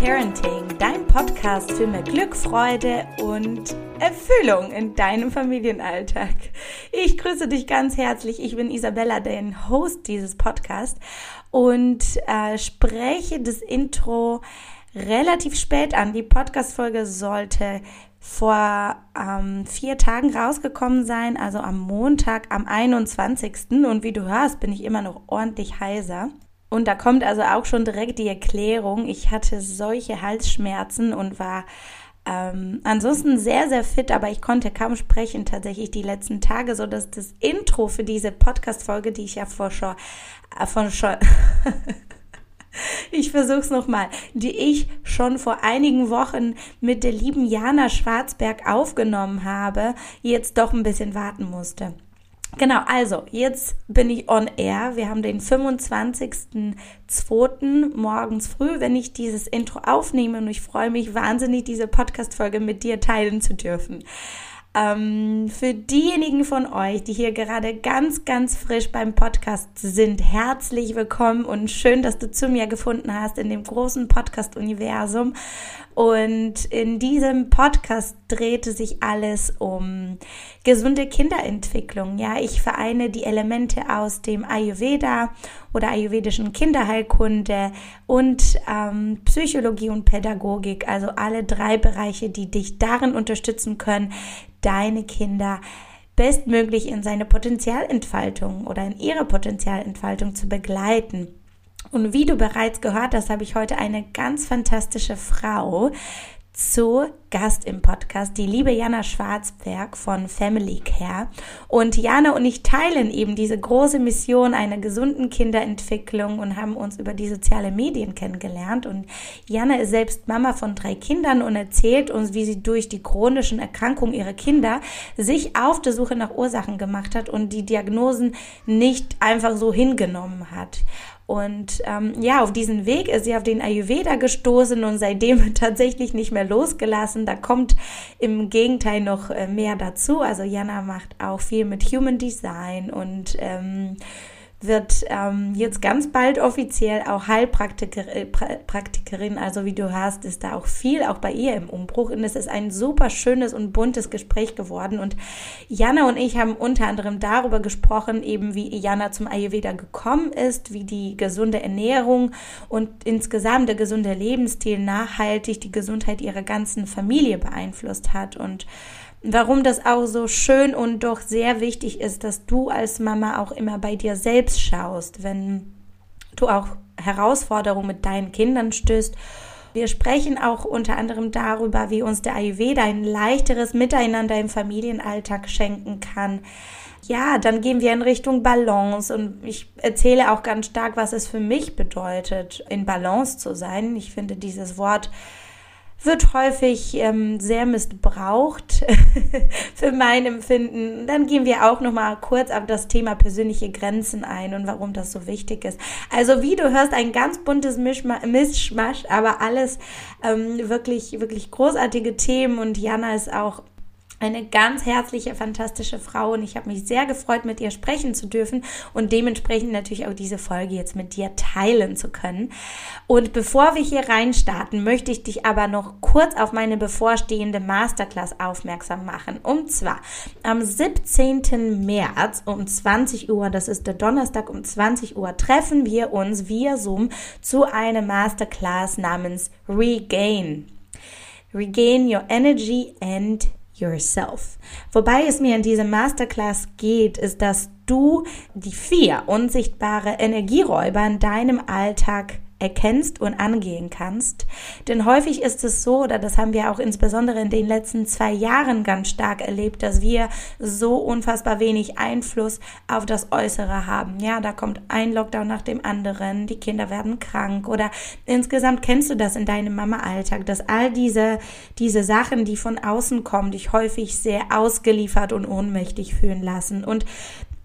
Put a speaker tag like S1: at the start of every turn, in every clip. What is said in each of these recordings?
S1: Parenting, dein Podcast für mehr Glück, Freude und Erfüllung in deinem Familienalltag. Ich grüße dich ganz herzlich. Ich bin Isabella, dein Host dieses Podcasts und äh, spreche das Intro relativ spät an. Die Podcast-Folge sollte vor ähm, vier Tagen rausgekommen sein, also am Montag, am 21. Und wie du hörst, bin ich immer noch ordentlich heiser. Und da kommt also auch schon direkt die Erklärung. Ich hatte solche Halsschmerzen und war ähm, ansonsten sehr, sehr fit, aber ich konnte kaum sprechen tatsächlich die letzten Tage, so dass das Intro für diese Podcast-Folge, die ich ja vor schon, äh, von schon, ich versuch's nochmal, die ich schon vor einigen Wochen mit der lieben Jana Schwarzberg aufgenommen habe, jetzt doch ein bisschen warten musste. Genau, also jetzt bin ich on air. Wir haben den 25.02. morgens früh, wenn ich dieses Intro aufnehme und ich freue mich wahnsinnig, diese Podcast-Folge mit dir teilen zu dürfen. Ähm, für diejenigen von euch, die hier gerade ganz, ganz frisch beim Podcast sind, herzlich willkommen und schön, dass du zu mir gefunden hast in dem großen Podcast-Universum. Und in diesem Podcast drehte sich alles um gesunde Kinderentwicklung. Ja, ich vereine die Elemente aus dem Ayurveda oder ayurvedischen Kinderheilkunde und ähm, Psychologie und Pädagogik, also alle drei Bereiche, die dich darin unterstützen können, deine Kinder bestmöglich in seine Potenzialentfaltung oder in ihre Potenzialentfaltung zu begleiten. Und wie du bereits gehört hast, habe ich heute eine ganz fantastische Frau zu Gast im Podcast, die liebe Jana Schwarzberg von Family Care. Und Jana und ich teilen eben diese große Mission einer gesunden Kinderentwicklung und haben uns über die sozialen Medien kennengelernt. Und Jana ist selbst Mama von drei Kindern und erzählt uns, wie sie durch die chronischen Erkrankungen ihrer Kinder sich auf der Suche nach Ursachen gemacht hat und die Diagnosen nicht einfach so hingenommen hat. Und ähm, ja, auf diesen Weg ist sie auf den Ayurveda gestoßen und seitdem tatsächlich nicht mehr losgelassen. Da kommt im Gegenteil noch äh, mehr dazu. Also Jana macht auch viel mit Human Design und ähm, wird ähm, jetzt ganz bald offiziell auch Heilpraktikerin. Äh, also wie du hörst, ist da auch viel auch bei ihr im Umbruch. Und es ist ein super schönes und buntes Gespräch geworden. Und Jana und ich haben unter anderem darüber gesprochen, eben wie Jana zum Ayurveda gekommen ist, wie die gesunde Ernährung und insgesamt der gesunde Lebensstil nachhaltig die Gesundheit ihrer ganzen Familie beeinflusst hat. Und warum das auch so schön und doch sehr wichtig ist, dass du als Mama auch immer bei dir selbst schaust, wenn du auch Herausforderungen mit deinen Kindern stößt. Wir sprechen auch unter anderem darüber, wie uns der Ayurveda ein leichteres Miteinander im Familienalltag schenken kann. Ja, dann gehen wir in Richtung Balance und ich erzähle auch ganz stark, was es für mich bedeutet, in Balance zu sein. Ich finde dieses Wort wird häufig ähm, sehr missbraucht für mein Empfinden. Dann gehen wir auch noch mal kurz auf das Thema persönliche Grenzen ein und warum das so wichtig ist. Also wie du hörst, ein ganz buntes Mischmasch, aber alles ähm, wirklich wirklich großartige Themen und Jana ist auch eine ganz herzliche, fantastische Frau und ich habe mich sehr gefreut, mit ihr sprechen zu dürfen und dementsprechend natürlich auch diese Folge jetzt mit dir teilen zu können. Und bevor wir hier reinstarten, möchte ich dich aber noch kurz auf meine bevorstehende Masterclass aufmerksam machen. Und zwar am 17. März um 20 Uhr, das ist der Donnerstag um 20 Uhr, treffen wir uns via Zoom zu einer Masterclass namens Regain. Regain your energy and yourself. Wobei es mir in diesem Masterclass geht, ist, dass du die vier unsichtbare Energieräuber in deinem Alltag erkennst und angehen kannst. Denn häufig ist es so, oder das haben wir auch insbesondere in den letzten zwei Jahren ganz stark erlebt, dass wir so unfassbar wenig Einfluss auf das Äußere haben. Ja, da kommt ein Lockdown nach dem anderen, die Kinder werden krank oder insgesamt kennst du das in deinem Mama-Alltag, dass all diese, diese Sachen, die von außen kommen, dich häufig sehr ausgeliefert und ohnmächtig fühlen lassen. Und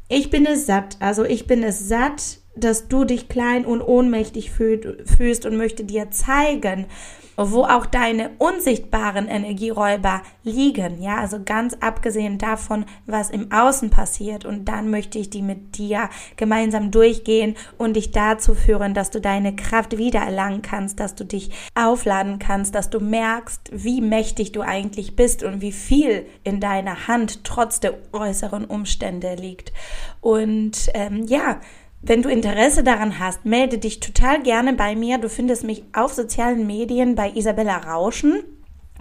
S1: ich bin es satt. Also ich bin es satt, dass du dich klein und ohnmächtig fühlst und möchte dir zeigen, wo auch deine unsichtbaren Energieräuber liegen. Ja, also ganz abgesehen davon, was im Außen passiert. Und dann möchte ich die mit dir gemeinsam durchgehen und dich dazu führen, dass du deine Kraft wiedererlangen kannst, dass du dich aufladen kannst, dass du merkst, wie mächtig du eigentlich bist und wie viel in deiner Hand trotz der äußeren Umstände liegt. Und ähm, ja, wenn du Interesse daran hast, melde dich total gerne bei mir. Du findest mich auf sozialen Medien bei Isabella Rauschen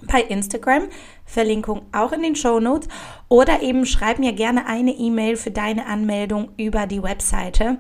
S1: bei Instagram, Verlinkung auch in den Show Notes oder eben schreib mir gerne eine E-Mail für deine Anmeldung über die Webseite.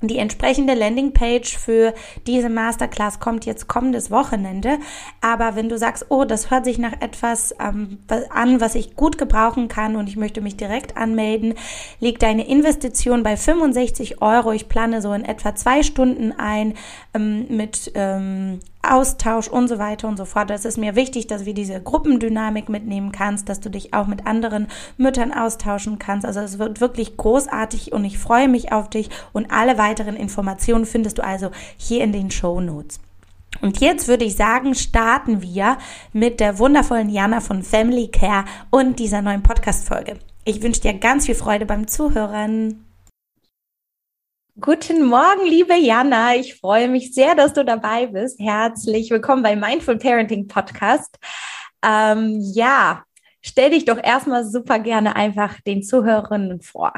S1: Die entsprechende Landingpage für diese Masterclass kommt jetzt kommendes Wochenende. Aber wenn du sagst, oh, das hört sich nach etwas ähm, an, was ich gut gebrauchen kann und ich möchte mich direkt anmelden, liegt deine Investition bei 65 Euro. Ich plane so in etwa zwei Stunden ein ähm, mit ähm, Austausch und so weiter und so fort. Es ist mir wichtig, dass wir diese Gruppendynamik mitnehmen kannst, dass du dich auch mit anderen Müttern austauschen kannst. Also es wird wirklich großartig und ich freue mich auf dich und alle weiteren Informationen findest du also hier in den Show Notes. Und jetzt würde ich sagen, starten wir mit der wundervollen Jana von Family Care und dieser neuen Podcast-Folge. Ich wünsche dir ganz viel Freude beim Zuhören. Guten Morgen, liebe Jana. Ich freue mich sehr, dass du dabei bist. Herzlich willkommen bei Mindful Parenting Podcast. Ähm, ja, stell dich doch erstmal super gerne einfach den Zuhörerinnen vor.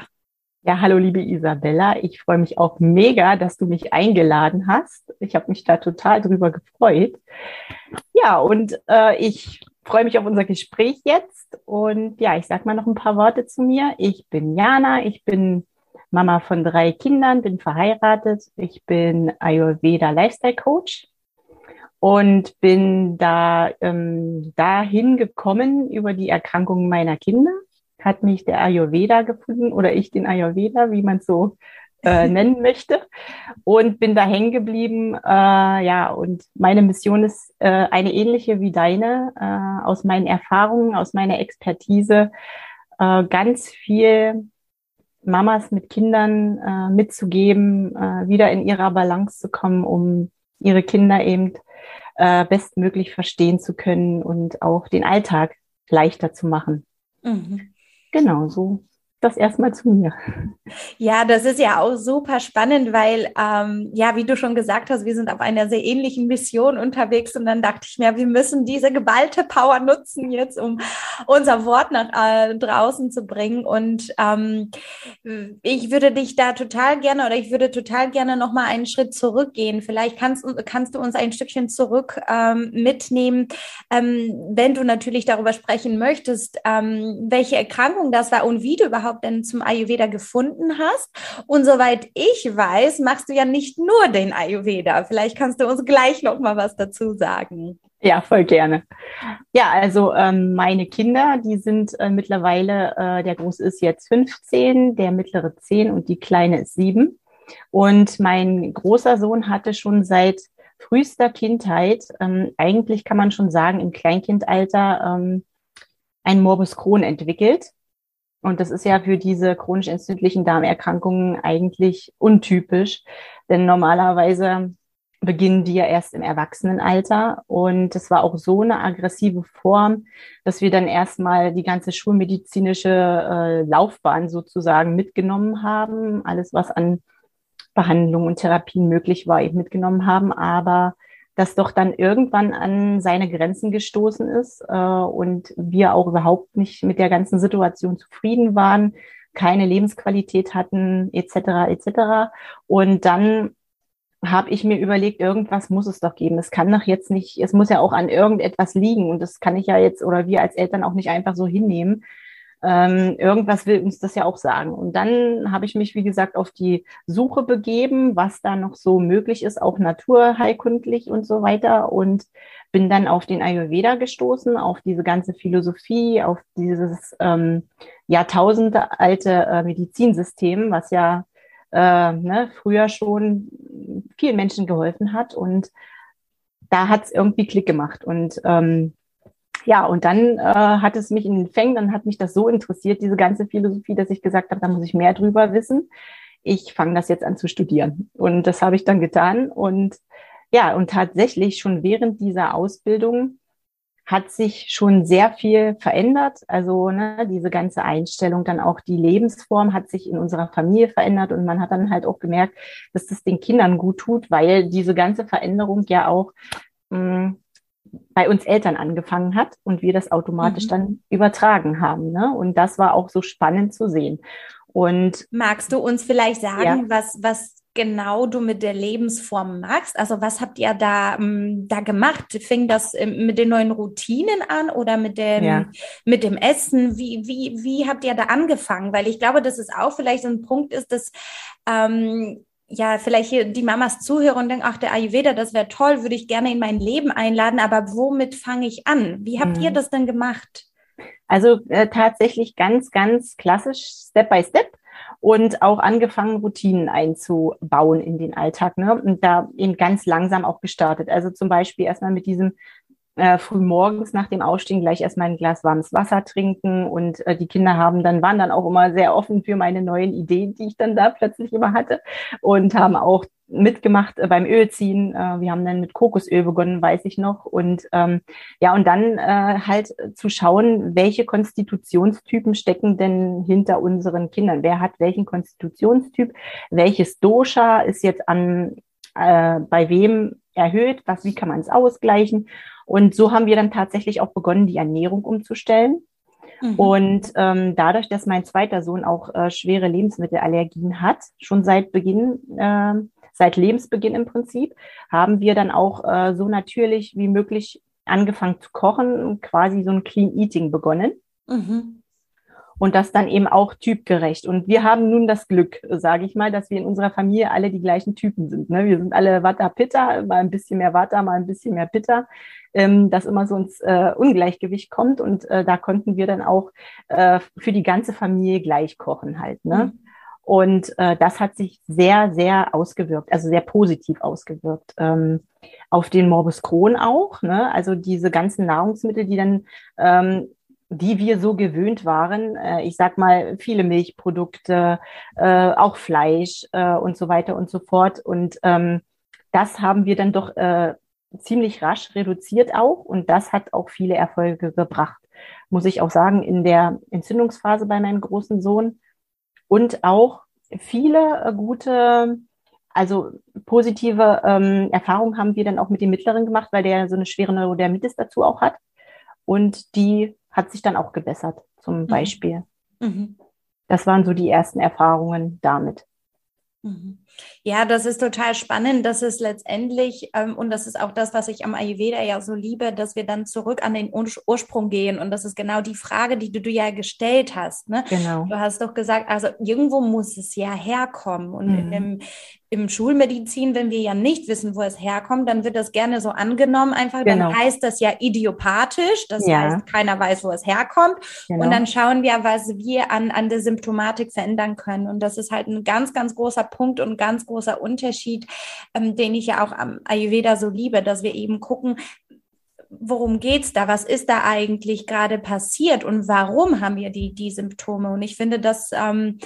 S2: Ja, hallo, liebe Isabella. Ich freue mich auch mega, dass du mich eingeladen hast. Ich habe mich da total drüber gefreut. Ja, und äh, ich freue mich auf unser Gespräch jetzt. Und ja, ich sag mal noch ein paar Worte zu mir. Ich bin Jana. Ich bin Mama von drei Kindern, bin verheiratet. Ich bin Ayurveda Lifestyle Coach und bin da ähm, dahin gekommen über die Erkrankungen meiner Kinder. Hat mich der Ayurveda gefunden oder ich den Ayurveda, wie man so äh, nennen möchte. Und bin da hängen geblieben. Äh, ja, und meine Mission ist äh, eine ähnliche wie deine, äh, aus meinen Erfahrungen, aus meiner Expertise, äh, ganz viel Mamas mit Kindern äh, mitzugeben, äh, wieder in ihrer Balance zu kommen, um ihre Kinder eben äh, bestmöglich verstehen zu können und auch den Alltag leichter zu machen. Mhm. Genau, so das erstmal zu mir.
S1: Ja, das ist ja auch super spannend, weil, ähm, ja, wie du schon gesagt hast, wir sind auf einer sehr ähnlichen Mission unterwegs und dann dachte ich mir, wir müssen diese geballte Power nutzen jetzt, um unser Wort nach äh, draußen zu bringen. Und ähm, ich würde dich da total gerne oder ich würde total gerne nochmal einen Schritt zurückgehen. Vielleicht kannst, kannst du uns ein Stückchen zurück ähm, mitnehmen, ähm, wenn du natürlich darüber sprechen möchtest, ähm, welche Erkrankung das war und wie du überhaupt überhaupt denn zum Ayurveda gefunden hast. Und soweit ich weiß, machst du ja nicht nur den Ayurveda. Vielleicht kannst du uns gleich noch mal was dazu sagen.
S2: Ja, voll gerne. Ja, also ähm, meine Kinder, die sind äh, mittlerweile, äh, der Große ist jetzt 15, der mittlere 10 und die Kleine ist 7. Und mein großer Sohn hatte schon seit frühester Kindheit, ähm, eigentlich kann man schon sagen, im Kleinkindalter, ähm, ein Morbus Crohn entwickelt. Und das ist ja für diese chronisch entzündlichen Darmerkrankungen eigentlich untypisch, denn normalerweise beginnen die ja erst im Erwachsenenalter. Und es war auch so eine aggressive Form, dass wir dann erstmal die ganze schulmedizinische äh, Laufbahn sozusagen mitgenommen haben. Alles, was an Behandlung und Therapien möglich war, eben mitgenommen haben. Aber das doch dann irgendwann an seine Grenzen gestoßen ist äh, und wir auch überhaupt nicht mit der ganzen Situation zufrieden waren, keine Lebensqualität hatten, etc. etc. Und dann habe ich mir überlegt, irgendwas muss es doch geben. Es kann doch jetzt nicht, es muss ja auch an irgendetwas liegen und das kann ich ja jetzt oder wir als Eltern auch nicht einfach so hinnehmen. Ähm, irgendwas will uns das ja auch sagen. Und dann habe ich mich, wie gesagt, auf die Suche begeben, was da noch so möglich ist, auch naturheilkundlich und so weiter. Und bin dann auf den Ayurveda gestoßen, auf diese ganze Philosophie, auf dieses ähm, Jahrtausende alte äh, Medizinsystem, was ja äh, ne, früher schon vielen Menschen geholfen hat. Und da hat es irgendwie Klick gemacht. Und ähm, ja, und dann äh, hat es mich in den Fängen, dann hat mich das so interessiert, diese ganze Philosophie, dass ich gesagt habe, da muss ich mehr drüber wissen. Ich fange das jetzt an zu studieren. Und das habe ich dann getan. Und ja, und tatsächlich schon während dieser Ausbildung hat sich schon sehr viel verändert. Also ne, diese ganze Einstellung, dann auch die Lebensform hat sich in unserer Familie verändert und man hat dann halt auch gemerkt, dass das den Kindern gut tut, weil diese ganze Veränderung ja auch mh, mm, bei uns Eltern angefangen hat und wir das automatisch mhm. dann übertragen haben. Ne? Und das war auch so spannend zu sehen. Und
S1: magst du uns vielleicht sagen, ja. was, was genau du mit der Lebensform magst? Also was habt ihr da, ähm, da gemacht? Fing das ähm, mit den neuen Routinen an oder mit dem, ja. mit dem Essen? Wie, wie, wie habt ihr da angefangen? Weil ich glaube, dass es auch vielleicht so ein Punkt ist, dass ähm, ja, vielleicht hier die Mamas zuhören und denken, ach, der Ayurveda, das wäre toll, würde ich gerne in mein Leben einladen, aber womit fange ich an? Wie habt mhm. ihr das denn gemacht?
S2: Also äh, tatsächlich ganz, ganz klassisch, Step by Step und auch angefangen, Routinen einzubauen in den Alltag. Ne? Und da eben ganz langsam auch gestartet. Also zum Beispiel erstmal mit diesem äh, früh morgens nach dem Ausstehen gleich erstmal ein Glas warmes Wasser trinken und äh, die Kinder haben dann waren dann auch immer sehr offen für meine neuen Ideen, die ich dann da plötzlich immer hatte und haben auch mitgemacht äh, beim Ölziehen. Äh, wir haben dann mit Kokosöl begonnen, weiß ich noch. Und ähm, ja, und dann äh, halt zu schauen, welche Konstitutionstypen stecken denn hinter unseren Kindern? Wer hat welchen Konstitutionstyp? Welches Dosha ist jetzt an äh, bei wem erhöht? Was, wie kann man es ausgleichen? Und so haben wir dann tatsächlich auch begonnen, die Ernährung umzustellen. Mhm. Und ähm, dadurch, dass mein zweiter Sohn auch äh, schwere Lebensmittelallergien hat, schon seit Beginn, äh, seit Lebensbeginn im Prinzip, haben wir dann auch äh, so natürlich wie möglich angefangen zu kochen und quasi so ein Clean Eating begonnen. Mhm und das dann eben auch typgerecht. Und wir haben nun das Glück, sage ich mal, dass wir in unserer Familie alle die gleichen Typen sind. Ne? Wir sind alle Vata Pitta, mal ein bisschen mehr Vata, mal ein bisschen mehr Pitta, ähm, dass immer so ins äh, Ungleichgewicht kommt. Und äh, da konnten wir dann auch äh, für die ganze Familie gleich kochen halt. Ne? Mhm. Und äh, das hat sich sehr, sehr ausgewirkt, also sehr positiv ausgewirkt. Ähm, auf den Morbus Crohn auch. Ne? Also diese ganzen Nahrungsmittel, die dann ähm, die wir so gewöhnt waren. Äh, ich sag mal, viele Milchprodukte, äh, auch Fleisch äh, und so weiter und so fort. Und ähm, das haben wir dann doch äh, ziemlich rasch reduziert auch. Und das hat auch viele Erfolge gebracht, muss ich auch sagen, in der Entzündungsphase bei meinem großen Sohn. Und auch viele gute, also positive ähm, Erfahrungen haben wir dann auch mit dem Mittleren gemacht, weil der so eine schwere Neurodermitis dazu auch hat. Und die hat sich dann auch gebessert, zum mhm. Beispiel. Mhm. Das waren so die ersten Erfahrungen damit.
S1: Mhm. Ja, das ist total spannend, dass es letztendlich, ähm, und das ist auch das, was ich am Ayurveda ja so liebe, dass wir dann zurück an den Ur Ursprung gehen. Und das ist genau die Frage, die du, du ja gestellt hast. Ne? Genau. Du hast doch gesagt, also irgendwo muss es ja herkommen. Und mhm. im, im Schulmedizin, wenn wir ja nicht wissen, wo es herkommt, dann wird das gerne so angenommen. Einfach, genau. dann heißt das ja idiopathisch. Das ja. heißt, keiner weiß, wo es herkommt. Genau. Und dann schauen wir, was wir an, an der Symptomatik verändern können. Und das ist halt ein ganz, ganz großer Punkt und ganz großer Unterschied, ähm, den ich ja auch am Ayurveda so liebe, dass wir eben gucken, worum geht's da? Was ist da eigentlich gerade passiert und warum haben wir die, die Symptome? Und ich finde das ähm,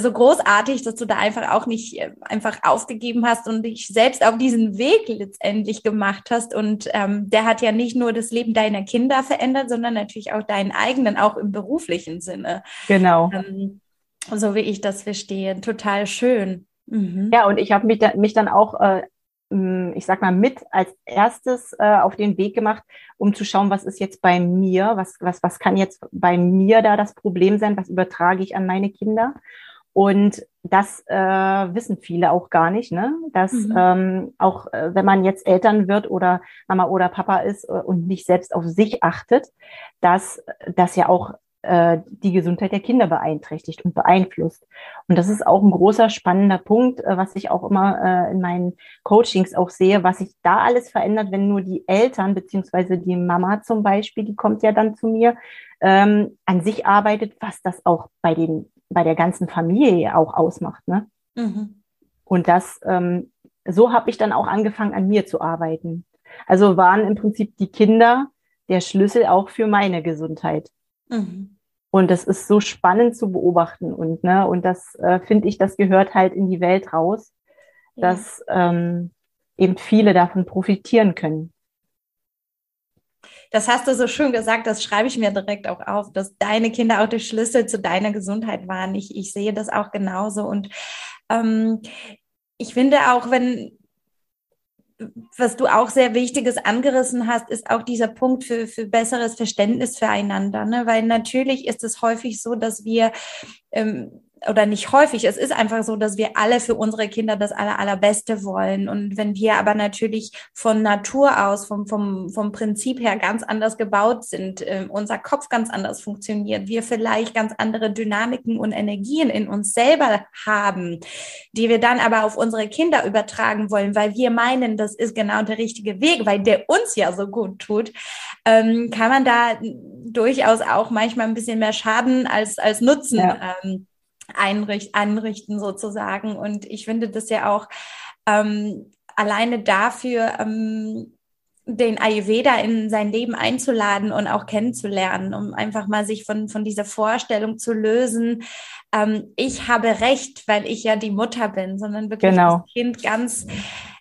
S1: so großartig, dass du da einfach auch nicht äh, einfach aufgegeben hast und dich selbst auf diesen Weg letztendlich gemacht hast. Und ähm, der hat ja nicht nur das Leben deiner Kinder verändert, sondern natürlich auch deinen eigenen, auch im beruflichen Sinne.
S2: Genau.
S1: Ähm, so wie ich das verstehe. Total schön.
S2: Mhm. Ja, und ich habe mich, da, mich dann auch äh, ich sag mal, mit als erstes äh, auf den Weg gemacht, um zu schauen, was ist jetzt bei mir, was, was, was kann jetzt bei mir da das Problem sein, was übertrage ich an meine Kinder. Und das äh, wissen viele auch gar nicht, ne? Dass mhm. ähm, auch äh, wenn man jetzt Eltern wird oder Mama oder Papa ist äh, und nicht selbst auf sich achtet, dass das ja auch äh, die Gesundheit der Kinder beeinträchtigt und beeinflusst. Und das ist auch ein großer, spannender Punkt, äh, was ich auch immer äh, in meinen Coachings auch sehe, was sich da alles verändert, wenn nur die Eltern, beziehungsweise die Mama zum Beispiel, die kommt ja dann zu mir, ähm, an sich arbeitet, was das auch bei den, bei der ganzen Familie auch ausmacht. Ne? Mhm. Und das, ähm, so habe ich dann auch angefangen, an mir zu arbeiten. Also waren im Prinzip die Kinder der Schlüssel auch für meine Gesundheit. Mhm. Und das ist so spannend zu beobachten und ne, und das äh, finde ich, das gehört halt in die Welt raus, ja. dass ähm, eben viele davon profitieren können.
S1: Das hast du so schön gesagt, das schreibe ich mir direkt auch auf, dass deine Kinder auch der Schlüssel zu deiner Gesundheit waren. Ich, ich sehe das auch genauso. Und ähm, ich finde auch, wenn was du auch sehr Wichtiges angerissen hast, ist auch dieser Punkt für, für besseres Verständnis füreinander. Ne? Weil natürlich ist es häufig so, dass wir ähm, oder nicht häufig, es ist einfach so, dass wir alle für unsere Kinder das aller, allerbeste wollen. Und wenn wir aber natürlich von Natur aus, vom, vom, vom Prinzip her ganz anders gebaut sind, äh, unser Kopf ganz anders funktioniert, wir vielleicht ganz andere Dynamiken und Energien in uns selber haben, die wir dann aber auf unsere Kinder übertragen wollen, weil wir meinen, das ist genau der richtige Weg, weil der uns ja so gut tut, ähm, kann man da durchaus auch manchmal ein bisschen mehr Schaden als, als Nutzen ja. ähm, einricht, anrichten sozusagen. Und ich finde das ja auch ähm, alleine dafür, ähm, den Ayurveda in sein Leben einzuladen und auch kennenzulernen, um einfach mal sich von, von dieser Vorstellung zu lösen, ähm, ich habe Recht, weil ich ja die Mutter bin, sondern wirklich genau. das Kind ganz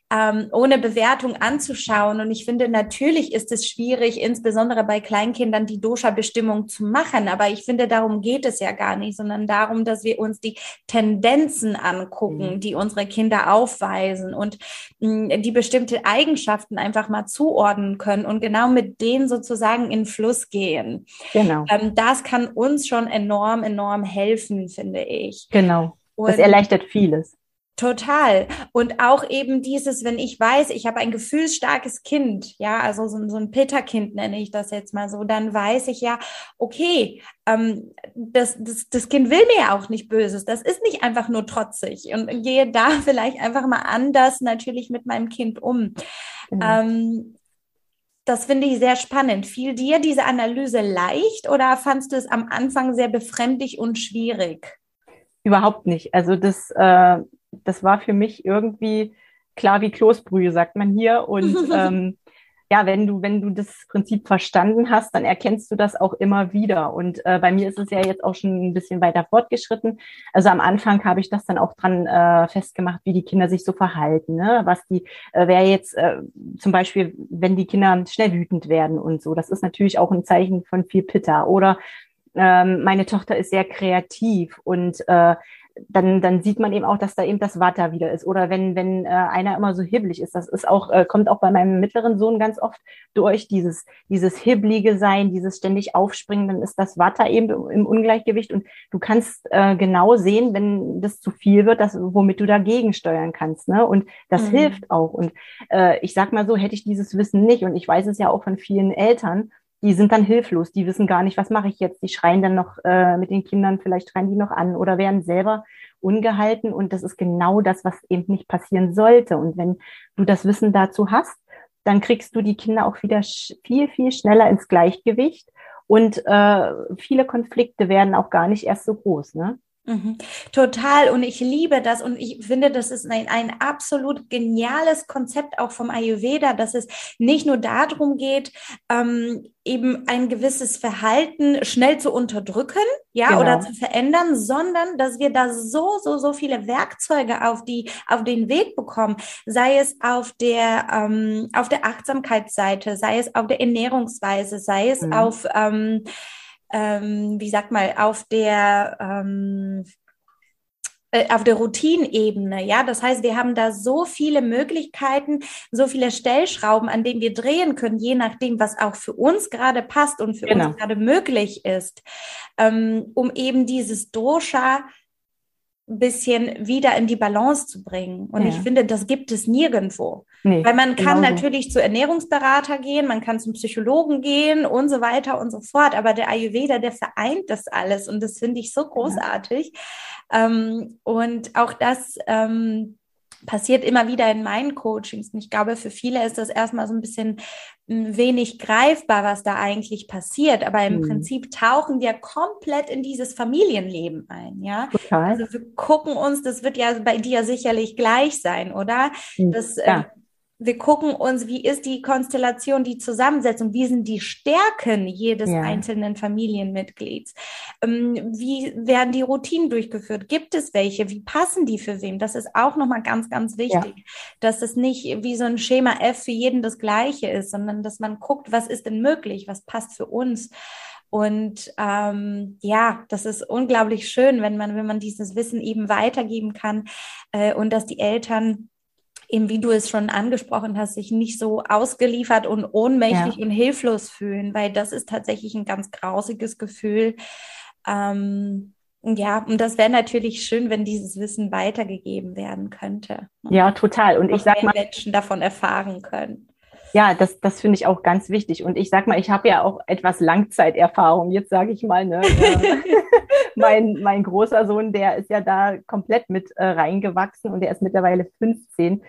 S1: ähm, ohne Bewertung anzuschauen. Und ich finde, natürlich ist es schwierig, insbesondere bei Kleinkindern die Dosha-Bestimmung zu machen. Aber ich finde, darum geht es ja gar nicht, sondern darum, dass wir uns die Tendenzen angucken, mhm. die unsere Kinder aufweisen und mh, hm, die bestimmte Eigenschaften einfach mal zuordnen können und genau mit denen sozusagen in Fluss gehen. Genau. Ähm, das kann uns schon enorm, enorm helfen, finde ich.
S2: Genau. Und das erleichtert vieles.
S1: Total. Und auch eben dieses, wenn ich weiß, ich habe ein gefühlsstarkes Kind, ja, also so, so ein Peterkind nenne ich das jetzt mal so, dann weiß ich ja, okay, ähm, das, das, das Kind will mir ja auch nicht Böses. Das ist nicht einfach nur trotzig und gehe da vielleicht einfach mal anders natürlich mit meinem Kind um. Mhm. Ähm, das finde ich sehr spannend. Fiel dir diese Analyse leicht oder fandst du es am Anfang sehr befremdlich und schwierig?
S2: Überhaupt nicht. Also das, äh, das war für mich irgendwie klar wie Kloßbrühe, sagt man hier. Und ähm, ja, wenn du, wenn du das Prinzip verstanden hast, dann erkennst du das auch immer wieder. Und äh, bei mir ist es ja jetzt auch schon ein bisschen weiter fortgeschritten. Also am Anfang habe ich das dann auch dran äh, festgemacht, wie die Kinder sich so verhalten. Ne? Was die, äh, wer jetzt äh, zum Beispiel, wenn die Kinder schnell wütend werden und so, das ist natürlich auch ein Zeichen von viel Pitter. Oder ähm, meine Tochter ist sehr kreativ und äh, dann, dann sieht man eben auch, dass da eben das Watter wieder ist. Oder wenn, wenn äh, einer immer so hibbelig ist, das ist auch, äh, kommt auch bei meinem mittleren Sohn ganz oft durch, dieses, dieses hibbelige Sein, dieses ständig Aufspringen, dann ist das Watter eben im Ungleichgewicht und du kannst äh, genau sehen, wenn das zu viel wird, das, womit du dagegen steuern kannst. Ne? Und das mhm. hilft auch. Und äh, ich sag mal so, hätte ich dieses Wissen nicht, und ich weiß es ja auch von vielen Eltern, die sind dann hilflos, die wissen gar nicht, was mache ich jetzt. Die schreien dann noch äh, mit den Kindern, vielleicht schreien die noch an oder werden selber ungehalten. Und das ist genau das, was eben nicht passieren sollte. Und wenn du das Wissen dazu hast, dann kriegst du die Kinder auch wieder viel, viel schneller ins Gleichgewicht. Und äh, viele Konflikte werden auch gar nicht erst so groß. Ne?
S1: Mhm. Total. Und ich liebe das. Und ich finde, das ist ein, ein absolut geniales Konzept auch vom Ayurveda, dass es nicht nur darum geht, ähm, eben ein gewisses Verhalten schnell zu unterdrücken, ja, genau. oder zu verändern, sondern dass wir da so, so, so viele Werkzeuge auf die, auf den Weg bekommen, sei es auf der, ähm, auf der Achtsamkeitsseite, sei es auf der Ernährungsweise, sei es mhm. auf, ähm, ähm, wie sagt mal, auf der ähm, äh, auf der Routinebene, ja. Das heißt, wir haben da so viele Möglichkeiten, so viele Stellschrauben, an denen wir drehen können, je nachdem, was auch für uns gerade passt und für genau. uns gerade möglich ist, ähm, um eben dieses Dosha bisschen wieder in die Balance zu bringen. Und ja. ich finde, das gibt es nirgendwo. Nee, Weil man kann genau natürlich zu Ernährungsberater gehen, man kann zum Psychologen gehen und so weiter und so fort. Aber der Ayurveda, der vereint das alles und das finde ich so großartig. Ja. Ähm, und auch das ähm, passiert immer wieder in meinen Coachings. Und ich glaube, für viele ist das erstmal so ein bisschen hm, wenig greifbar, was da eigentlich passiert. Aber im mhm. Prinzip tauchen wir komplett in dieses Familienleben ein, ja. Total. Also wir gucken uns, das wird ja bei dir sicherlich gleich sein, oder? Mhm. Das, ja. äh, wir gucken uns, wie ist die Konstellation, die Zusammensetzung, wie sind die Stärken jedes ja. einzelnen Familienmitglieds, ähm, wie werden die Routinen durchgeführt, gibt es welche, wie passen die für wen? Das ist auch nochmal ganz, ganz wichtig, ja. dass es nicht wie so ein Schema F für jeden das gleiche ist, sondern dass man guckt, was ist denn möglich, was passt für uns. Und ähm, ja, das ist unglaublich schön, wenn man, wenn man dieses Wissen eben weitergeben kann äh, und dass die Eltern eben wie du es schon angesprochen hast, sich nicht so ausgeliefert und ohnmächtig ja. und hilflos fühlen, weil das ist tatsächlich ein ganz grausiges Gefühl. Ähm, ja, und das wäre natürlich schön, wenn dieses Wissen weitergegeben werden könnte.
S2: Ja, total. Und ich sag mal,
S1: Menschen davon erfahren können.
S2: Ja, das, das finde ich auch ganz wichtig. Und ich sag mal, ich habe ja auch etwas Langzeiterfahrung. Jetzt sage ich mal, ne, äh, mein, mein großer Sohn, der ist ja da komplett mit äh, reingewachsen und der ist mittlerweile 15.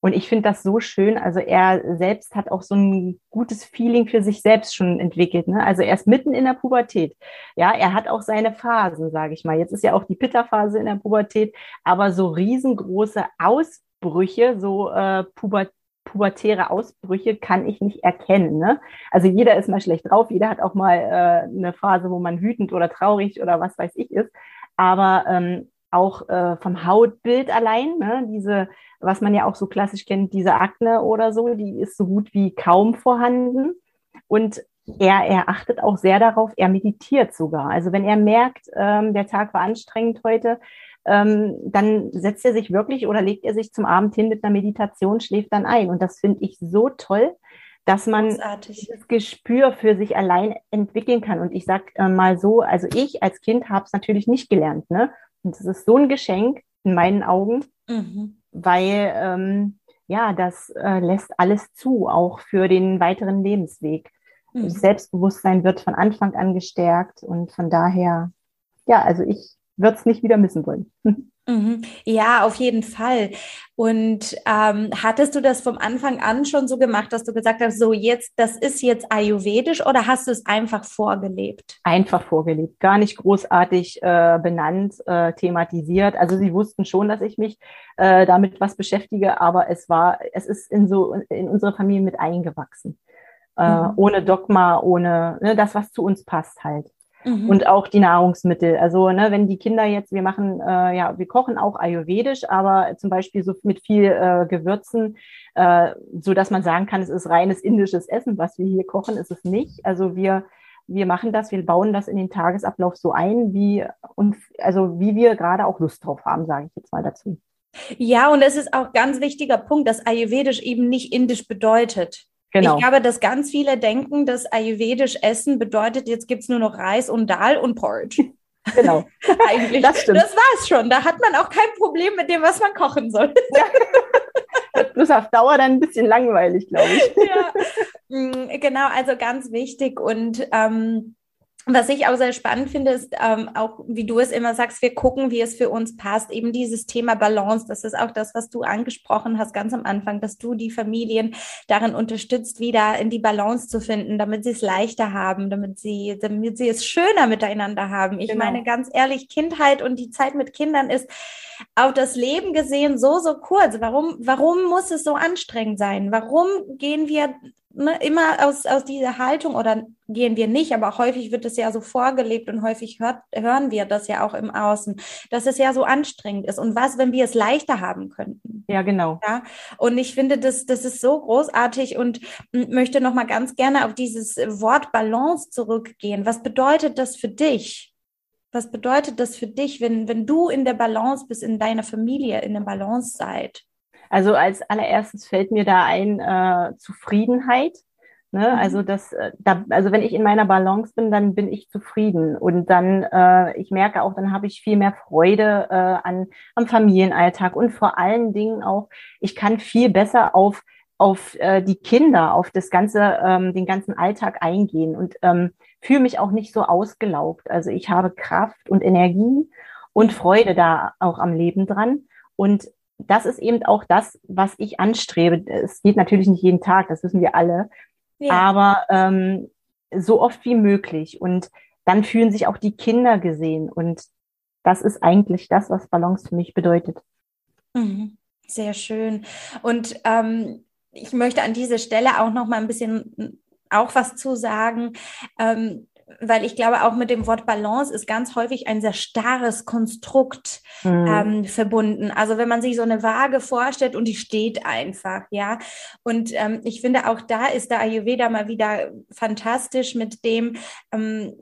S2: Und ich finde das so schön. Also er selbst hat auch so ein gutes Feeling für sich selbst schon entwickelt. Ne? Also er ist mitten in der Pubertät. Ja, er hat auch seine Phasen, sage ich mal. Jetzt ist ja auch die Pitta-Phase in der Pubertät, aber so riesengroße Ausbrüche, so äh, Pubertät pubertäre Ausbrüche kann ich nicht erkennen. Ne? Also jeder ist mal schlecht drauf, jeder hat auch mal äh, eine Phase, wo man wütend oder traurig oder was weiß ich ist. Aber ähm, auch äh, vom Hautbild allein, ne? diese, was man ja auch so klassisch kennt, diese Akne oder so, die ist so gut wie kaum vorhanden. Und er, er achtet auch sehr darauf, er meditiert sogar. Also wenn er merkt, ähm, der Tag war anstrengend heute, ähm, dann setzt er sich wirklich oder legt er sich zum Abend hin mit einer Meditation, schläft dann ein. Und das finde ich so toll, dass man Großartig. das Gespür für sich allein entwickeln kann. Und ich sag äh, mal so, also ich als Kind habe es natürlich nicht gelernt. Ne? Und das ist so ein Geschenk in meinen Augen, mhm. weil ähm, ja, das äh, lässt alles zu, auch für den weiteren Lebensweg. Mhm. Selbstbewusstsein wird von Anfang an gestärkt und von daher, ja, also ich wird es nicht wieder missen wollen.
S1: Mhm. Ja, auf jeden Fall. Und ähm, hattest du das vom Anfang an schon so gemacht, dass du gesagt hast, so jetzt, das ist jetzt ayurvedisch oder hast du es einfach vorgelebt?
S2: Einfach vorgelebt, gar nicht großartig äh, benannt, äh, thematisiert. Also sie wussten schon, dass ich mich äh, damit was beschäftige, aber es war, es ist in so in unsere Familie mit eingewachsen. Äh, mhm. Ohne Dogma, ohne ne, das, was zu uns passt halt. Mhm. Und auch die Nahrungsmittel. Also, ne, wenn die Kinder jetzt, wir machen, äh, ja, wir kochen auch ayurvedisch, aber zum Beispiel so mit viel äh, Gewürzen, äh, so dass man sagen kann, es ist reines indisches Essen, was wir hier kochen, ist es nicht. Also wir wir machen das, wir bauen das in den Tagesablauf so ein, wie und also wie wir gerade auch Lust drauf haben, sage ich jetzt mal dazu.
S1: Ja, und es ist auch ganz wichtiger Punkt, dass Ayurvedisch eben nicht indisch bedeutet. Genau. Ich glaube, dass ganz viele denken, dass ayurvedisch Essen bedeutet, jetzt gibt es nur noch Reis und Dal und Porridge.
S2: Genau.
S1: Eigentlich. Das stimmt. Das war's schon. Da hat man auch kein Problem mit dem, was man kochen soll. Ja.
S2: Das ist auf Dauer dann ein bisschen langweilig, glaube ich. Ja,
S1: mm, genau. Also ganz wichtig und ähm, was ich auch sehr spannend finde, ist ähm, auch, wie du es immer sagst, wir gucken, wie es für uns passt. Eben dieses Thema Balance, das ist auch das, was du angesprochen hast ganz am Anfang, dass du die Familien darin unterstützt, wieder in die Balance zu finden, damit sie es leichter haben, damit sie, damit sie es schöner miteinander haben. Ich genau. meine ganz ehrlich, Kindheit und die Zeit mit Kindern ist auf das Leben gesehen so, so kurz. Warum, warum muss es so anstrengend sein? Warum gehen wir ne, immer aus, aus dieser Haltung oder gehen wir nicht, aber häufig wird es ja so vorgelebt und häufig hört, hören wir das ja auch im Außen, dass es ja so anstrengend ist. Und was, wenn wir es leichter haben könnten?
S2: Ja, genau.
S1: Ja, und ich finde, das, das ist so großartig und möchte nochmal ganz gerne auf dieses Wort Balance zurückgehen. Was bedeutet das für dich? Was bedeutet das für dich, wenn, wenn du in der Balance bist, in deiner Familie, in der Balance seid?
S2: Also als allererstes fällt mir da ein äh, Zufriedenheit. Ne? Mhm. Also das, äh, da, also wenn ich in meiner Balance bin, dann bin ich zufrieden und dann, äh, ich merke auch, dann habe ich viel mehr Freude äh, an am Familienalltag und vor allen Dingen auch, ich kann viel besser auf auf äh, die Kinder, auf das ganze, ähm, den ganzen Alltag eingehen und ähm, fühle mich auch nicht so ausgelaugt. Also ich habe Kraft und Energie und Freude da auch am Leben dran und das ist eben auch das, was ich anstrebe. Es geht natürlich nicht jeden Tag, das wissen wir alle, ja. aber ähm, so oft wie möglich. Und dann fühlen sich auch die Kinder gesehen. Und das ist eigentlich das, was Balance für mich bedeutet.
S1: Mhm. Sehr schön. Und ähm, ich möchte an dieser Stelle auch noch mal ein bisschen auch was zu sagen. Ähm, weil ich glaube, auch mit dem Wort Balance ist ganz häufig ein sehr starres Konstrukt mhm. ähm, verbunden. Also wenn man sich so eine Waage vorstellt und die steht einfach, ja. Und ähm, ich finde auch da ist der Ayurveda mal wieder fantastisch mit dem, ähm,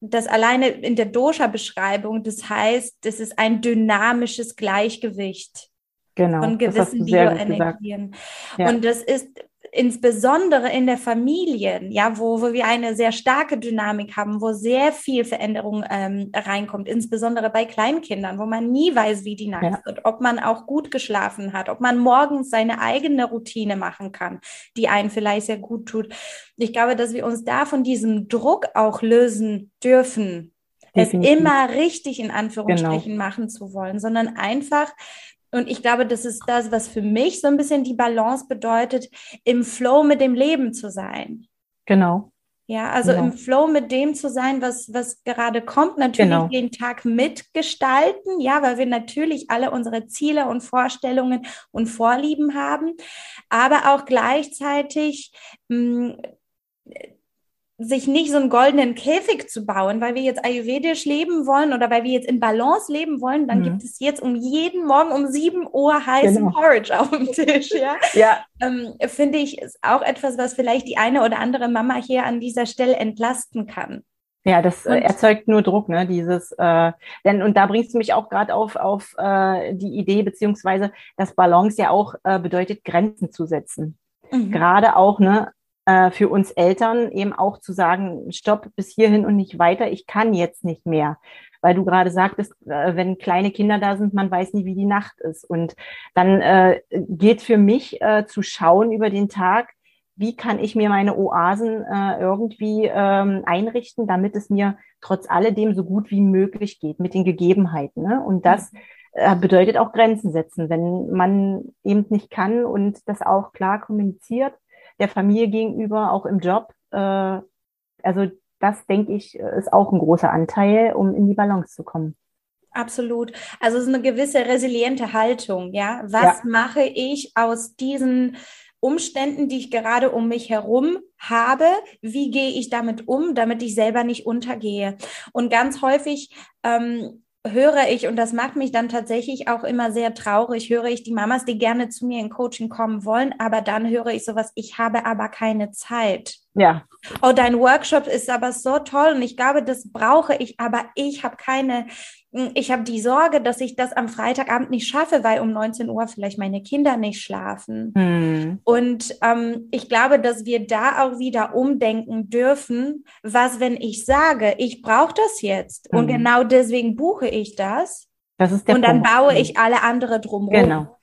S1: das alleine in der Dosha-Beschreibung, das heißt, das ist ein dynamisches Gleichgewicht genau, von gewissen Bioenergien. Ja. Und das ist insbesondere in der Familie, ja, wo, wo wir eine sehr starke Dynamik haben, wo sehr viel Veränderung ähm, reinkommt, insbesondere bei Kleinkindern, wo man nie weiß, wie die Nacht ja. wird, ob man auch gut geschlafen hat, ob man morgens seine eigene Routine machen kann, die einen vielleicht sehr gut tut. Ich glaube, dass wir uns da von diesem Druck auch lösen dürfen, Definitiv. es immer richtig in Anführungsstrichen genau. machen zu wollen, sondern einfach und ich glaube, das ist das, was für mich so ein bisschen die Balance bedeutet, im Flow mit dem Leben zu sein.
S2: Genau.
S1: Ja, also genau. im Flow mit dem zu sein, was, was gerade kommt, natürlich genau. den Tag mitgestalten, ja, weil wir natürlich alle unsere Ziele und Vorstellungen und Vorlieben haben, aber auch gleichzeitig mh, sich nicht so einen goldenen Käfig zu bauen, weil wir jetzt ayurvedisch leben wollen oder weil wir jetzt in Balance leben wollen, dann mhm. gibt es jetzt um jeden Morgen um sieben Uhr heißen genau. Porridge auf dem Tisch. Ja, ja. Ähm, finde ich ist auch etwas, was vielleicht die eine oder andere Mama hier an dieser Stelle entlasten kann.
S2: Ja, das äh, erzeugt nur Druck, ne? Dieses, äh, denn und da bringst du mich auch gerade auf auf äh, die Idee beziehungsweise dass Balance ja auch äh, bedeutet Grenzen zu setzen. Mhm. Gerade auch ne äh, für uns Eltern eben auch zu sagen, stopp bis hierhin und nicht weiter, ich kann jetzt nicht mehr. Weil du gerade sagtest, äh, wenn kleine Kinder da sind, man weiß nie, wie die Nacht ist. Und dann äh, geht für mich äh, zu schauen über den Tag, wie kann ich mir meine Oasen äh, irgendwie ähm, einrichten, damit es mir trotz alledem so gut wie möglich geht mit den Gegebenheiten. Ne? Und das äh, bedeutet auch Grenzen setzen, wenn man eben nicht kann und das auch klar kommuniziert der Familie gegenüber, auch im Job. Äh, also das, denke ich, ist auch ein großer Anteil, um in die Balance zu kommen.
S1: Absolut. Also es ist eine gewisse resiliente Haltung, ja. Was ja. mache ich aus diesen Umständen, die ich gerade um mich herum habe? Wie gehe ich damit um, damit ich selber nicht untergehe? Und ganz häufig ähm, höre ich, und das macht mich dann tatsächlich auch immer sehr traurig, höre ich die Mamas, die gerne zu mir in Coaching kommen wollen, aber dann höre ich sowas, ich habe aber keine Zeit.
S2: Ja.
S1: Oh, dein Workshop ist aber so toll und ich glaube, das brauche ich, aber ich habe keine, ich habe die Sorge, dass ich das am Freitagabend nicht schaffe, weil um 19 Uhr vielleicht meine Kinder nicht schlafen. Hm. Und ähm, ich glaube, dass wir da auch wieder umdenken dürfen, was, wenn ich sage, ich brauche das jetzt hm. und genau deswegen buche ich das.
S2: Das ist der
S1: und dann Punkt. baue ich alle andere drumherum.
S2: Genau.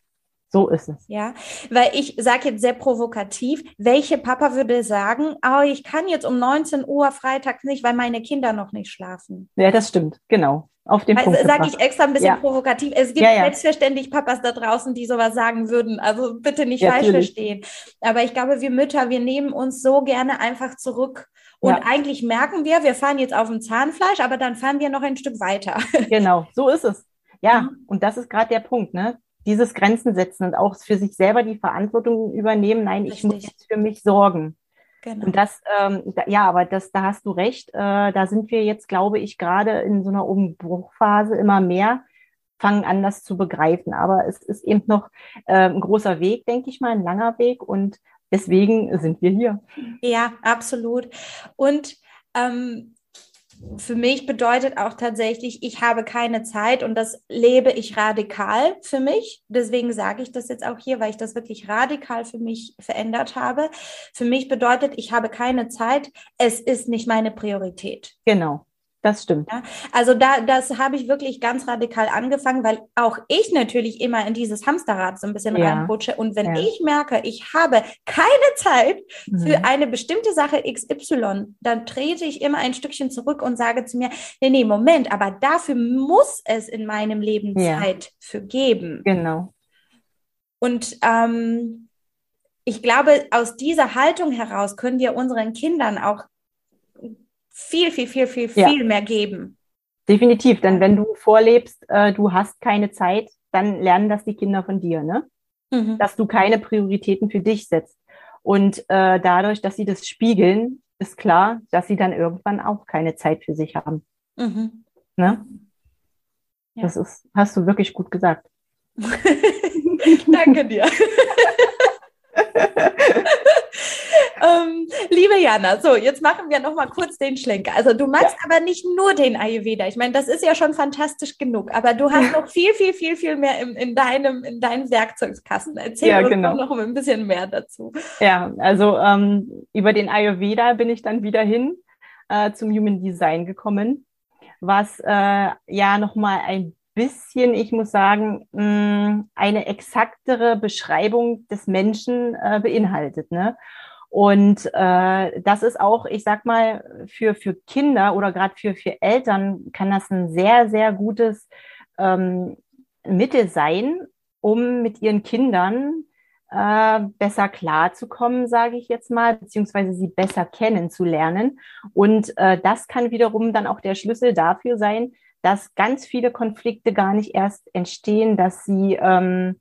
S2: So ist es.
S1: Ja, weil ich sage jetzt sehr provokativ, welche Papa würde sagen, oh, ich kann jetzt um 19 Uhr freitags nicht, weil meine Kinder noch nicht schlafen.
S2: Ja, das stimmt, genau. Auf den
S1: also, Punkt. Sage ich extra ein bisschen ja. provokativ. Es gibt ja, ja. selbstverständlich Papas da draußen, die sowas sagen würden. Also bitte nicht falsch verstehen. Aber ich glaube, wir Mütter, wir nehmen uns so gerne einfach zurück. Und eigentlich merken wir, wir fahren jetzt auf dem Zahnfleisch, aber dann fahren wir noch ein Stück weiter.
S2: Genau, so ist es. Ja, mhm. und das ist gerade der Punkt, ne? Dieses Grenzen setzen und auch für sich selber die Verantwortung übernehmen. Nein, Richtig. ich muss jetzt für mich sorgen. Genau. Und das, ähm, da, ja, aber das, da hast du recht. Äh, da sind wir jetzt, glaube ich, gerade in so einer Umbruchphase immer mehr fangen an, das zu begreifen. Aber es ist eben noch äh, ein großer Weg, denke ich mal, ein langer Weg. Und deswegen sind wir hier.
S1: Ja, absolut. Und ähm, für mich bedeutet auch tatsächlich, ich habe keine Zeit und das lebe ich radikal für mich. Deswegen sage ich das jetzt auch hier, weil ich das wirklich radikal für mich verändert habe. Für mich bedeutet, ich habe keine Zeit. Es ist nicht meine Priorität.
S2: Genau. Das stimmt.
S1: Ja, also da, das habe ich wirklich ganz radikal angefangen, weil auch ich natürlich immer in dieses Hamsterrad so ein bisschen ja. reinrutsche. Und wenn ja. ich merke, ich habe keine Zeit mhm. für eine bestimmte Sache XY, dann trete ich immer ein Stückchen zurück und sage zu mir, nee, nee, Moment, aber dafür muss es in meinem Leben Zeit für geben.
S2: Genau.
S1: Und ähm, ich glaube, aus dieser Haltung heraus können wir unseren Kindern auch viel, viel, viel, viel, ja. viel mehr geben.
S2: Definitiv, denn wenn du vorlebst, äh, du hast keine Zeit, dann lernen das die Kinder von dir, ne? mhm. dass du keine Prioritäten für dich setzt. Und äh, dadurch, dass sie das spiegeln, ist klar, dass sie dann irgendwann auch keine Zeit für sich haben. Mhm. Ne? Ja. Das ist, hast du wirklich gut gesagt.
S1: Danke dir. ähm, liebe Jana, so, jetzt machen wir noch mal kurz den Schlenker. Also du magst ja. aber nicht nur den Ayurveda. Ich meine, das ist ja schon fantastisch genug, aber du hast noch viel, viel, viel, viel mehr im, in, deinem, in deinem Werkzeugkasten. Erzähl ja, uns genau. noch ein bisschen mehr dazu.
S2: Ja, also ähm, über den Ayurveda bin ich dann wieder hin äh, zum Human Design gekommen, was äh, ja noch mal ein bisschen, ich muss sagen, mh, eine exaktere Beschreibung des Menschen äh, beinhaltet. Ne? Und äh, das ist auch, ich sag mal, für, für Kinder oder gerade für, für Eltern kann das ein sehr, sehr gutes ähm, Mittel sein, um mit ihren Kindern äh, besser klarzukommen, sage ich jetzt mal, beziehungsweise sie besser kennenzulernen. Und äh, das kann wiederum dann auch der Schlüssel dafür sein, dass ganz viele Konflikte gar nicht erst entstehen, dass sie ähm,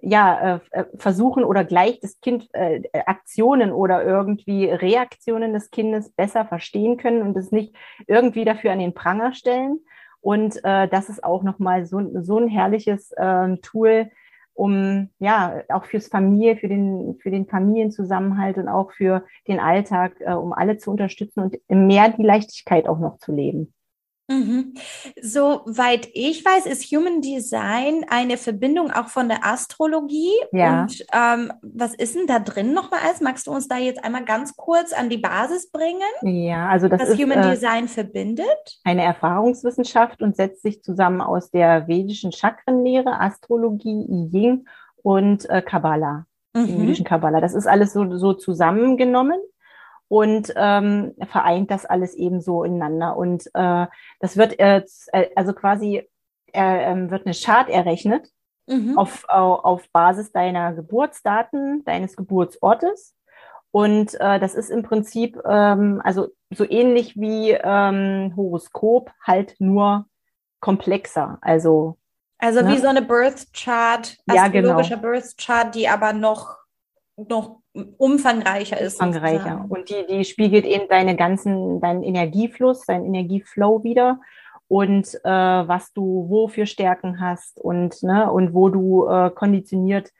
S2: ja, äh, äh, versuchen oder gleich das Kind äh, Aktionen oder irgendwie Reaktionen des Kindes besser verstehen können und es nicht irgendwie dafür an den Pranger stellen. Und äh, das ist auch nochmal so, so ein herrliches äh, Tool, um ja auch fürs Familie, für den, für den Familienzusammenhalt und auch für den Alltag, äh, um alle zu unterstützen und mehr die Leichtigkeit auch noch zu leben.
S1: Mhm. Soweit ich weiß, ist Human Design eine Verbindung auch von der Astrologie. Ja. Und ähm, was ist denn da drin nochmal alles? Magst du uns da jetzt einmal ganz kurz an die Basis bringen?
S2: Ja, also das was ist
S1: Human äh, Design verbindet.
S2: Eine Erfahrungswissenschaft und setzt sich zusammen aus der vedischen Chakrenlehre, Astrologie, I Ching und äh, Kabbalah, mhm. jüdischen Kabbalah. Das ist alles so, so zusammengenommen und ähm, vereint das alles eben so ineinander. Und äh, das wird äh, also quasi äh, wird eine Chart errechnet mhm. auf, auf Basis deiner Geburtsdaten, deines Geburtsortes. Und äh, das ist im Prinzip ähm, also so ähnlich wie ähm, Horoskop, halt nur komplexer. Also
S1: also ne? wie so eine Birth Chart, astrologischer ja, genau. Birth Chart, die aber noch noch umfangreicher ist.
S2: Umfangreicher. Sozusagen. Und die, die spiegelt eben deine ganzen, deinen Energiefluss, deinen Energieflow wieder und äh, was du wo für Stärken hast und, ne, und wo du äh, konditioniert,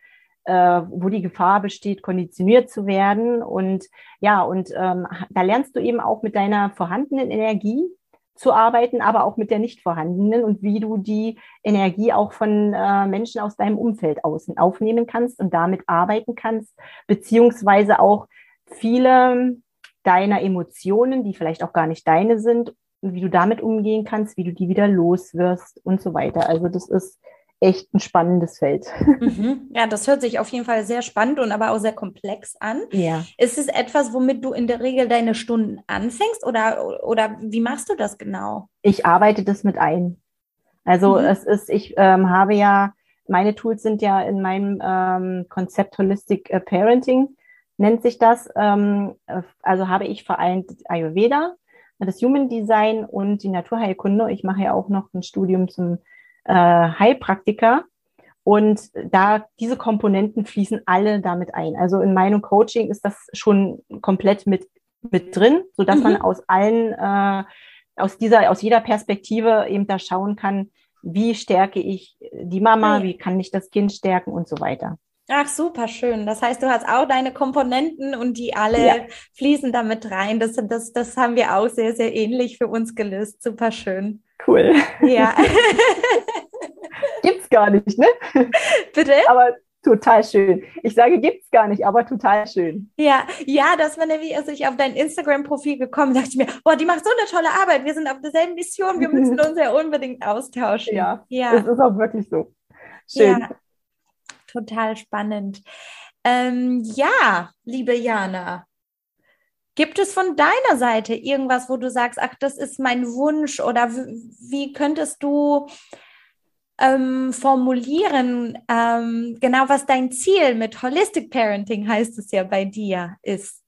S2: äh, wo die Gefahr besteht, konditioniert zu werden. Und ja, und ähm, da lernst du eben auch mit deiner vorhandenen Energie zu arbeiten, aber auch mit der nicht vorhandenen und wie du die Energie auch von äh, Menschen aus deinem Umfeld außen aufnehmen kannst und damit arbeiten kannst, beziehungsweise auch viele deiner Emotionen, die vielleicht auch gar nicht deine sind, wie du damit umgehen kannst, wie du die wieder loswirst und so weiter. Also das ist echt ein spannendes Feld.
S1: Mhm. Ja, das hört sich auf jeden Fall sehr spannend und aber auch sehr komplex an.
S2: Ja.
S1: Ist es etwas, womit du in der Regel deine Stunden anfängst oder, oder wie machst du das genau?
S2: Ich arbeite das mit ein. Also mhm. es ist, ich ähm, habe ja, meine Tools sind ja in meinem ähm, Konzept Holistic äh, Parenting, nennt sich das. Ähm, äh, also habe ich vereint Ayurveda, das Human Design und die Naturheilkunde. Ich mache ja auch noch ein Studium zum äh, Heilpraktiker. Und da diese Komponenten fließen alle damit ein. Also in meinem Coaching ist das schon komplett mit mit drin, so dass mhm. man aus allen äh, aus dieser aus jeder Perspektive eben da schauen kann, wie stärke ich die Mama, wie kann ich das Kind stärken und so weiter.
S1: Ach, super schön. Das heißt, du hast auch deine Komponenten und die alle ja. fließen damit rein. Das, das, das haben wir auch sehr, sehr ähnlich für uns gelöst. Super schön.
S2: Cool.
S1: Ja.
S2: gibt's gar nicht, ne?
S1: Bitte?
S2: Aber total schön. Ich sage, gibt's gar nicht, aber total schön.
S1: Ja, ja, das war nämlich, als ich auf dein Instagram-Profil gekommen dachte ich mir, boah, die macht so eine tolle Arbeit. Wir sind auf derselben Mission. Wir müssen uns ja unbedingt austauschen.
S2: Ja, ja. Das ist auch wirklich so. Schön.
S1: Ja total spannend. Ähm, ja, liebe Jana, gibt es von deiner Seite irgendwas, wo du sagst, ach, das ist mein Wunsch oder wie könntest du ähm, formulieren, ähm, genau was dein Ziel mit Holistic Parenting heißt es ja bei dir ist?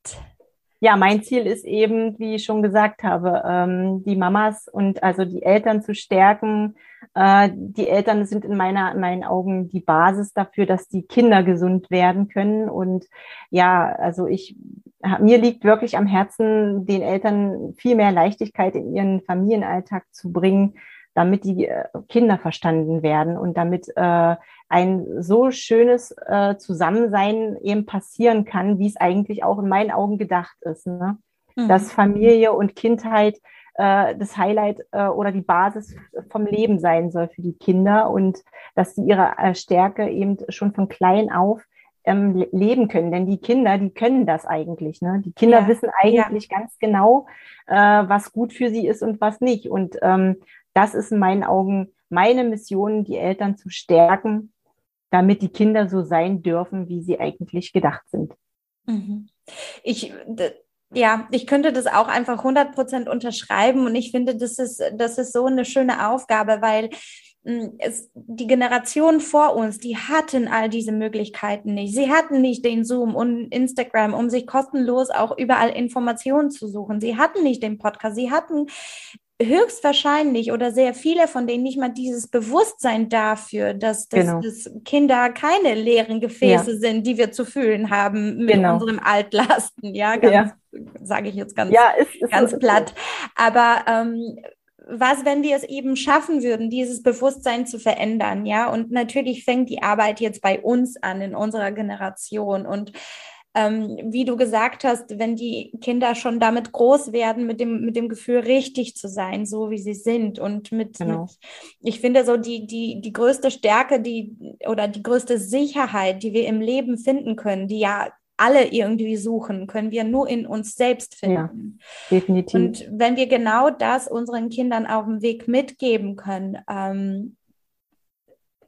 S2: Ja, mein Ziel ist eben, wie ich schon gesagt habe, ähm, die Mamas und also die Eltern zu stärken. Äh, die Eltern sind in meiner, in meinen Augen die Basis dafür, dass die Kinder gesund werden können. Und ja, also ich, mir liegt wirklich am Herzen, den Eltern viel mehr Leichtigkeit in ihren Familienalltag zu bringen, damit die äh, Kinder verstanden werden und damit äh, ein so schönes äh, Zusammensein eben passieren kann, wie es eigentlich auch in meinen Augen gedacht ist. Ne? Mhm. Dass Familie und Kindheit äh, das Highlight äh, oder die Basis vom Leben sein soll für die Kinder und dass sie ihre äh, Stärke eben schon von klein auf ähm, leben können. Denn die Kinder, die können das eigentlich. Ne? Die Kinder ja. wissen eigentlich ja. ganz genau, äh, was gut für sie ist und was nicht. Und ähm, das ist in meinen Augen meine Mission, die Eltern zu stärken, damit die Kinder so sein dürfen, wie sie eigentlich gedacht sind.
S1: Mhm. Ich, ja, ich könnte das auch einfach 100 Prozent unterschreiben und ich finde, das ist, das ist so eine schöne Aufgabe, weil hm, es, die Generation vor uns, die hatten all diese Möglichkeiten nicht. Sie hatten nicht den Zoom und Instagram, um sich kostenlos auch überall Informationen zu suchen. Sie hatten nicht den Podcast. Sie hatten höchstwahrscheinlich oder sehr viele von denen nicht mal dieses Bewusstsein dafür, dass, dass, genau. dass Kinder keine leeren Gefäße ja. sind, die wir zu fühlen haben mit genau. unserem Altlasten. Ja, ganz, ja. sage ich jetzt ganz, ja, ist, ist, ganz ist, platt. Aber ähm, was, wenn wir es eben schaffen würden, dieses Bewusstsein zu verändern, ja? Und natürlich fängt die Arbeit jetzt bei uns an in unserer Generation und ähm, wie du gesagt hast, wenn die Kinder schon damit groß werden, mit dem, mit dem Gefühl, richtig zu sein, so wie sie sind. Und mit, genau. mit ich finde so die, die, die größte Stärke, die oder die größte Sicherheit, die wir im Leben finden können, die ja alle irgendwie suchen, können wir nur in uns selbst finden. Ja, definitiv. Und wenn wir genau das unseren Kindern auf dem Weg mitgeben können, ähm,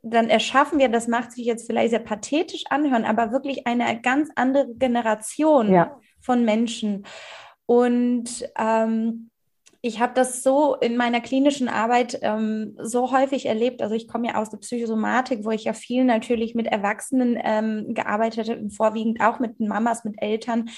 S1: dann erschaffen wir, das macht sich jetzt vielleicht sehr pathetisch anhören, aber wirklich eine ganz andere Generation ja. von Menschen. Und ähm, ich habe das so in meiner klinischen Arbeit ähm, so häufig erlebt. Also ich komme ja aus der Psychosomatik, wo ich ja viel natürlich mit Erwachsenen ähm, gearbeitet habe, vorwiegend auch mit Mamas, mit Eltern.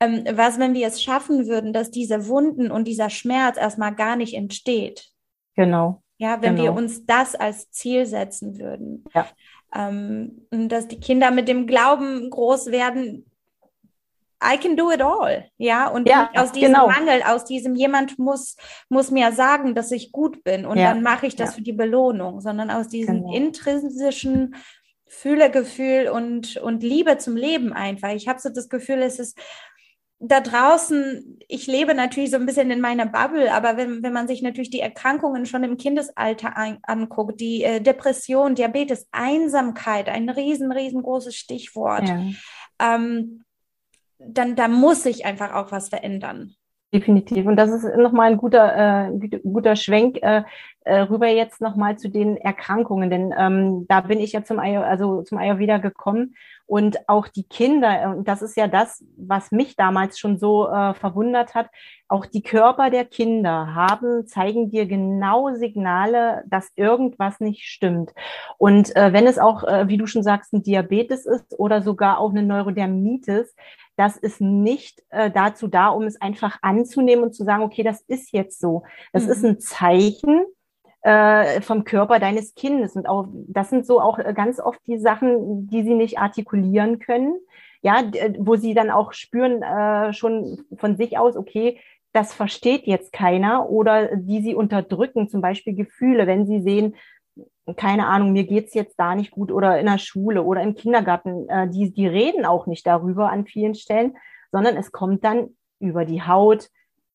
S1: Ähm, was, wenn wir es schaffen würden, dass diese Wunden und dieser Schmerz erstmal gar nicht entsteht?
S2: Genau.
S1: Ja, wenn genau. wir uns das als Ziel setzen würden. Ja. Ähm, dass die Kinder mit dem Glauben groß werden, I can do it all, ja, und ja, aus diesem genau. Mangel, aus diesem jemand muss, muss mir sagen, dass ich gut bin und ja. dann mache ich das ja. für die Belohnung, sondern aus diesem genau. intrinsischen Fühlegefühl und, und Liebe zum Leben einfach. Ich habe so das Gefühl, es ist da draußen, ich lebe natürlich so ein bisschen in meiner Bubble, aber wenn, wenn man sich natürlich die Erkrankungen schon im Kindesalter ein, anguckt, die äh, Depression, Diabetes, Einsamkeit, ein riesen, riesengroßes Stichwort, ja. ähm, dann da muss sich einfach auch was verändern.
S2: Definitiv. Und das ist nochmal ein guter, äh, guter Schwenk äh, äh, rüber jetzt nochmal zu den Erkrankungen, denn ähm, da bin ich ja zum, also zum Ayurveda gekommen und auch die Kinder, äh, und das ist ja das, was mich damals schon so äh, verwundert hat, auch die Körper der Kinder haben, zeigen dir genau Signale, dass irgendwas nicht stimmt. Und äh, wenn es auch, äh, wie du schon sagst, ein Diabetes ist oder sogar auch eine Neurodermitis, das ist nicht äh, dazu da, um es einfach anzunehmen und zu sagen, okay, das ist jetzt so. Das mhm. ist ein Zeichen, äh, vom Körper deines Kindes. Und auch das sind so auch ganz oft die Sachen, die sie nicht artikulieren können. Ja, wo sie dann auch spüren äh, schon von sich aus, okay, das versteht jetzt keiner oder die sie unterdrücken, zum Beispiel Gefühle, wenn sie sehen, keine Ahnung, mir geht's jetzt da nicht gut oder in der Schule oder im Kindergarten, äh, die, die reden auch nicht darüber an vielen Stellen, sondern es kommt dann über die Haut,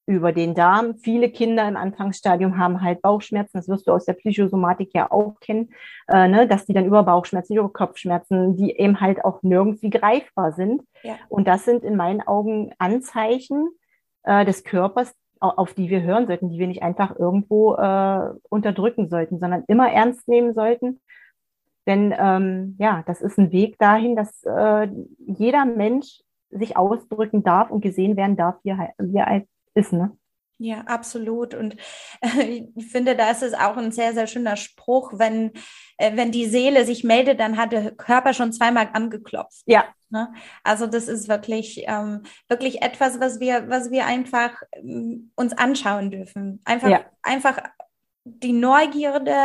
S2: über den Darm. Viele Kinder im Anfangsstadium haben halt Bauchschmerzen, das wirst du aus der Psychosomatik ja auch kennen, äh, ne, dass die dann über Bauchschmerzen, über Kopfschmerzen, die eben halt auch nirgendwie greifbar sind. Ja. Und das sind in meinen Augen Anzeichen äh, des Körpers, auf die wir hören sollten, die wir nicht einfach irgendwo äh, unterdrücken sollten, sondern immer ernst nehmen sollten. Denn ähm, ja, das ist ein Weg dahin, dass äh, jeder Mensch sich ausdrücken darf und gesehen werden darf, wie er, wie er ist, ne?
S1: Ja, absolut. Und äh, ich finde, da ist es auch ein sehr, sehr schöner Spruch, wenn, äh, wenn die Seele sich meldet, dann hat der Körper schon zweimal angeklopft.
S2: Ja.
S1: Ne? Also das ist wirklich, ähm, wirklich etwas, was wir, was wir einfach ähm, uns anschauen dürfen. Einfach,
S2: Ja.
S1: einfach die Neugierde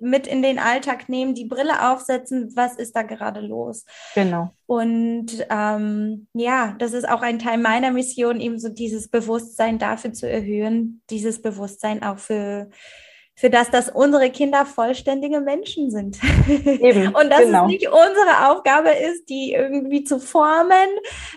S1: mit in den Alltag nehmen, die Brille aufsetzen, was ist da gerade los?
S2: Genau.
S1: Und ähm, ja, das ist auch ein Teil meiner Mission, eben so dieses Bewusstsein dafür zu erhöhen, dieses Bewusstsein auch für, für das, dass unsere Kinder vollständige Menschen sind.
S2: Eben,
S1: Und dass
S2: genau.
S1: es nicht unsere Aufgabe ist, die irgendwie zu formen,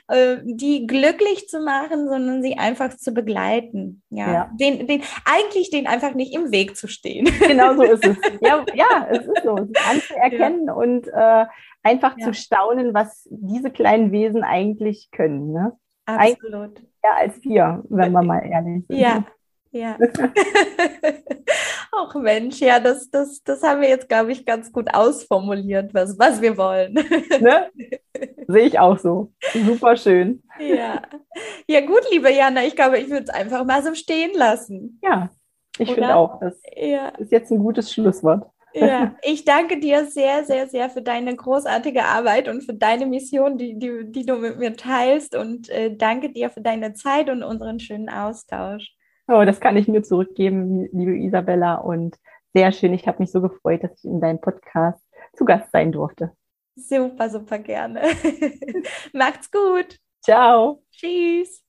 S1: äh, die glücklich zu machen, sondern sie einfach zu begleiten. Ja,
S2: Ja.
S1: Den, den, eigentlich den einfach nicht im Weg zu stehen.
S2: Genau so ist es. Ja, ja, es ist so. Es anzuerkennen und äh, einfach
S1: Ja.
S2: zu staunen, was diese kleinen Wesen eigentlich können. Ne?
S1: Absolut.
S2: Ja, als wir, wenn wir mal ehrlich sind.
S1: Ja, ja. Ach Mensch, ja, das, das, das haben wir jetzt, glaube ich, ganz gut ausformuliert, was, was wir wollen.
S2: Ne? Sehe ich auch so. Super schön.
S1: Ja. Ja, gut, liebe Jana, ich glaube, ich würde es einfach mal so stehen lassen.
S2: Ja, ich finde auch, das
S1: Ja,
S2: ist jetzt ein gutes Schlusswort.
S1: ja. Ich danke dir sehr, sehr, sehr für deine großartige Arbeit und für deine Mission, die, die, die du mit mir teilst. Und äh, danke dir für deine Zeit und unseren schönen Austausch.
S2: Oh, das kann ich nur zurückgeben, liebe Isabella. Und sehr schön. Ich habe mich so gefreut, dass ich in deinem Podcast zu Gast sein durfte.
S1: Super, super gerne. Macht's gut.
S2: Ciao.
S1: Tschüss.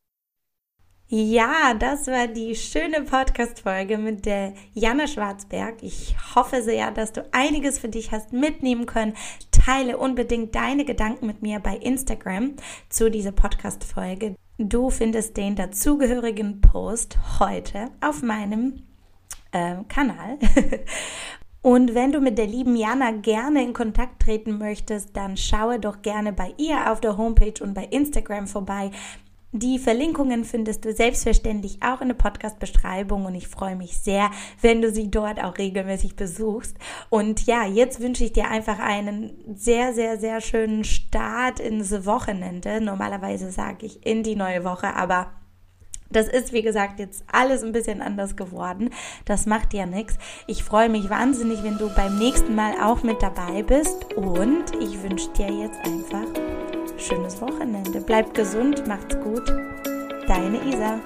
S1: Ja, das war die schöne Podcast-Folge mit der Janne Schwarzberg. Ich hoffe sehr, dass du einiges für dich hast mitnehmen können. Teile unbedingt deine Gedanken mit mir bei Instagram zu dieser Podcast-Folge. Du findest den dazugehörigen Post heute auf meinem äh, Kanal. Und wenn du mit der lieben Jana gerne in Kontakt treten möchtest, dann schaue doch gerne bei ihr auf der Homepage und bei Instagram vorbei. Die Verlinkungen findest du selbstverständlich auch in der Podcast-Beschreibung und ich freue mich sehr, wenn du sie dort auch regelmäßig besuchst. Und ja, jetzt wünsche ich dir einfach einen sehr, sehr, sehr schönen Start ins Wochenende. Normalerweise sage ich in die neue Woche, aber das ist, wie gesagt, jetzt alles ein bisschen anders geworden. Das macht ja nichts. Ich freue mich wahnsinnig, wenn du beim nächsten Mal auch mit dabei bist. Und ich wünsche dir jetzt einfach schönes Wochenende. Bleib gesund, macht's gut. Deine Isa.